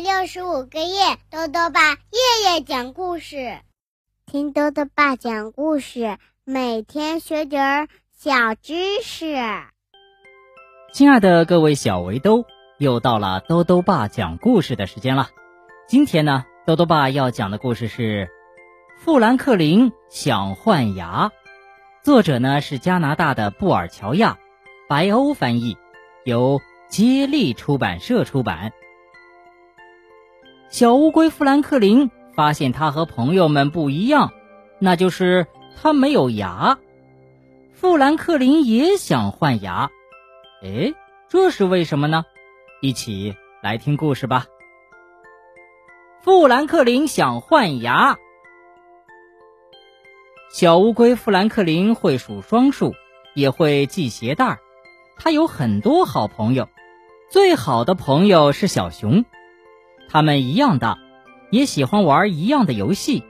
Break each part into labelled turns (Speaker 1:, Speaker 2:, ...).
Speaker 1: 六十五个夜，豆豆爸夜夜讲故事，听豆豆爸讲故事，每天学点儿小知识。
Speaker 2: 亲爱的各位小围兜，又到了豆豆爸讲故事的时间了。今天呢，豆豆爸要讲的故事是《富兰克林想换牙》，作者呢是加拿大的布尔乔亚，白欧翻译，由接力出版社出版。小乌龟富兰克林发现它和朋友们不一样，那就是它没有牙。富兰克林也想换牙，哎，这是为什么呢？一起来听故事吧。富兰克林想换牙。小乌龟富兰克林会数双数，也会系鞋带儿。他有很多好朋友，最好的朋友是小熊。他们一样大，也喜欢玩一样的游戏。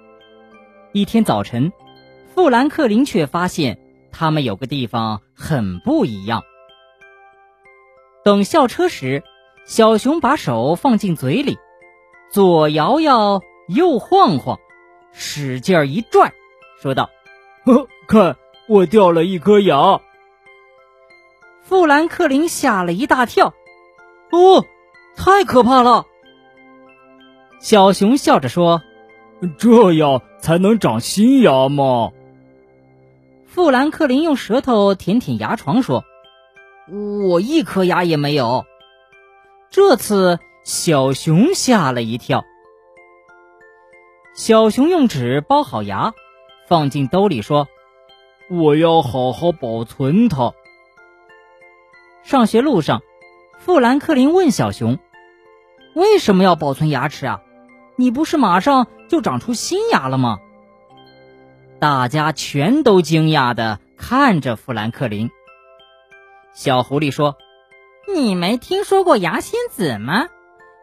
Speaker 2: 一天早晨，富兰克林却发现他们有个地方很不一样。等校车时，小熊把手放进嘴里，左摇摇，右晃晃，使劲一拽，说道：“
Speaker 3: 呵，看，我掉了一颗牙。”
Speaker 2: 富兰克林吓了一大跳，“哦，太可怕了！”小熊笑着说：“
Speaker 3: 这样才能长新牙吗？”
Speaker 2: 富兰克林用舌头舔舔牙床说：“我一颗牙也没有。”这次小熊吓了一跳。小熊用纸包好牙，放进兜里说：“
Speaker 3: 我要好好保存它。”
Speaker 2: 上学路上，富兰克林问小熊：“为什么要保存牙齿啊？”你不是马上就长出新牙了吗？大家全都惊讶的看着富兰克林。小狐狸说：“你没听说过牙仙子吗？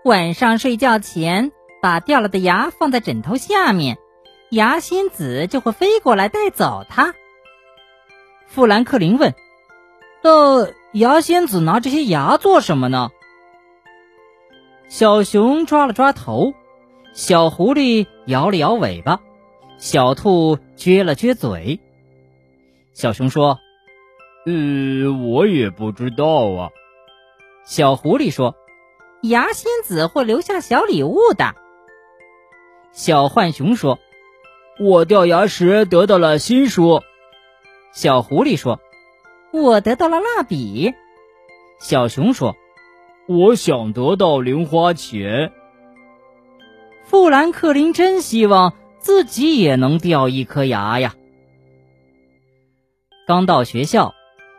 Speaker 2: 晚上睡觉前把掉了的牙放在枕头下面，牙仙子就会飞过来带走它。”富兰克林问：“那牙仙子拿这些牙做什么呢？”小熊抓了抓头。小狐狸摇了摇尾巴，小兔撅了撅嘴。小熊说：“
Speaker 3: 呃，我也不知道啊。”
Speaker 2: 小狐狸说：“牙仙子会留下小礼物的。”小浣熊说：“
Speaker 3: 我掉牙时得到了新书。”
Speaker 2: 小狐狸说：“我得到了蜡笔。”小熊说：“
Speaker 3: 我想得到零花钱。”
Speaker 2: 富兰克林真希望自己也能掉一颗牙呀！刚到学校，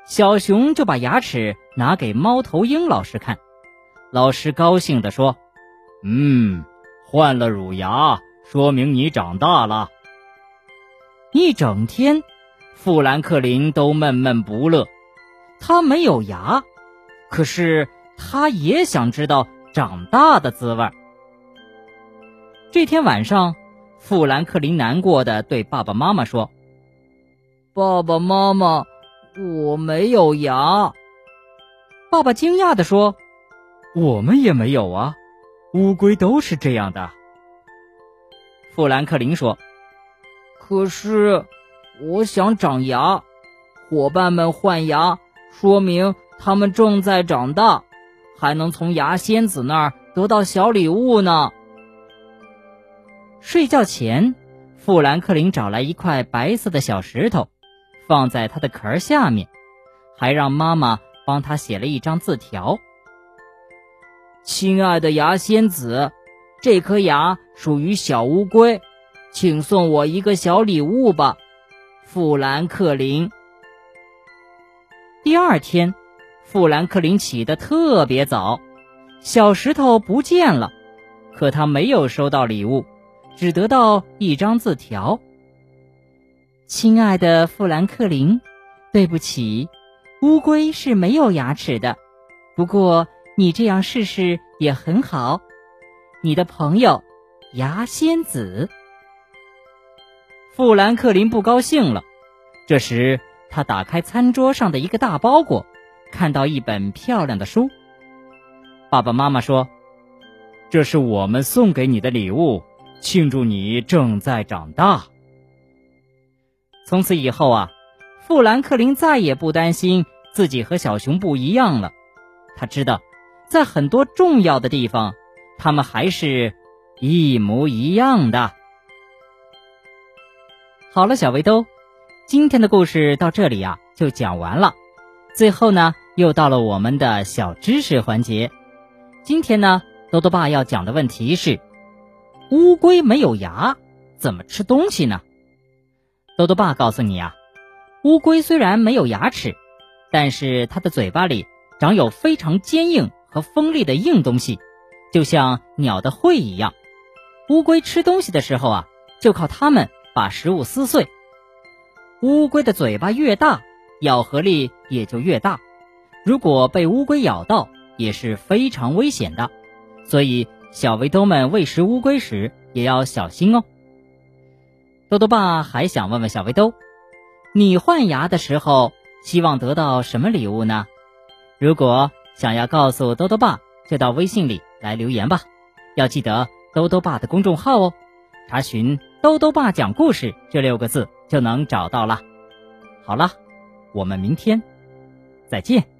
Speaker 2: 小熊就把牙齿拿给猫头鹰老师看。老师高兴地说：“
Speaker 3: 嗯，换了乳牙，说明你长大了。”
Speaker 2: 一整天，富兰克林都闷闷不乐。他没有牙，可是他也想知道长大的滋味。这天晚上，富兰克林难过的对爸爸妈妈说：“
Speaker 4: 爸爸妈妈，我没有牙。”
Speaker 2: 爸爸惊讶的说：“
Speaker 5: 我们也没有啊，乌龟都是这样的。”
Speaker 2: 富兰克林说：“
Speaker 4: 可是我想长牙，伙伴们换牙，说明他们正在长大，还能从牙仙子那儿得到小礼物呢。”
Speaker 2: 睡觉前，富兰克林找来一块白色的小石头，放在他的壳下面，还让妈妈帮他写了一张字条：“
Speaker 4: 亲爱的牙仙子，这颗牙属于小乌龟，请送我一个小礼物吧，富兰克林。”
Speaker 2: 第二天，富兰克林起得特别早，小石头不见了，可他没有收到礼物。只得到一张字条：“亲爱的富兰克林，对不起，乌龟是没有牙齿的。不过你这样试试也很好。你的朋友，牙仙子。”富兰克林不高兴了。这时，他打开餐桌上的一个大包裹，看到一本漂亮的书。爸爸妈妈说：“
Speaker 3: 这是我们送给你的礼物，庆祝你正在长大。”
Speaker 2: 从此以后啊，富兰克林再也不担心自己和小熊不一样了。他知道，在很多重要的地方，他们还是一模一样的。好了，小围兜，今天的故事到这里呀就讲完了。最后呢，又到了我们的小知识环节。今天呢，多多爸要讲的问题是：乌龟没有牙，怎么吃东西呢？豆豆爸告诉你啊，乌龟虽然没有牙齿，但是它的嘴巴里长有非常坚硬和锋利的硬东西，就像鸟的喙一样。乌龟吃东西的时候啊，就靠它们把食物撕碎。乌龟的嘴巴越大，咬合力也就越大。如果被乌龟咬到，也是非常危险的。所以小围兜们喂食乌龟时也要小心哦。豆豆爸还想问问小围兜，你换牙的时候希望得到什么礼物呢？如果想要告诉豆豆爸，就到微信里来留言吧。要记得豆豆爸的公众号哦，查询“豆豆爸讲故事”这六个字就能找到了。好了，我们明天再见。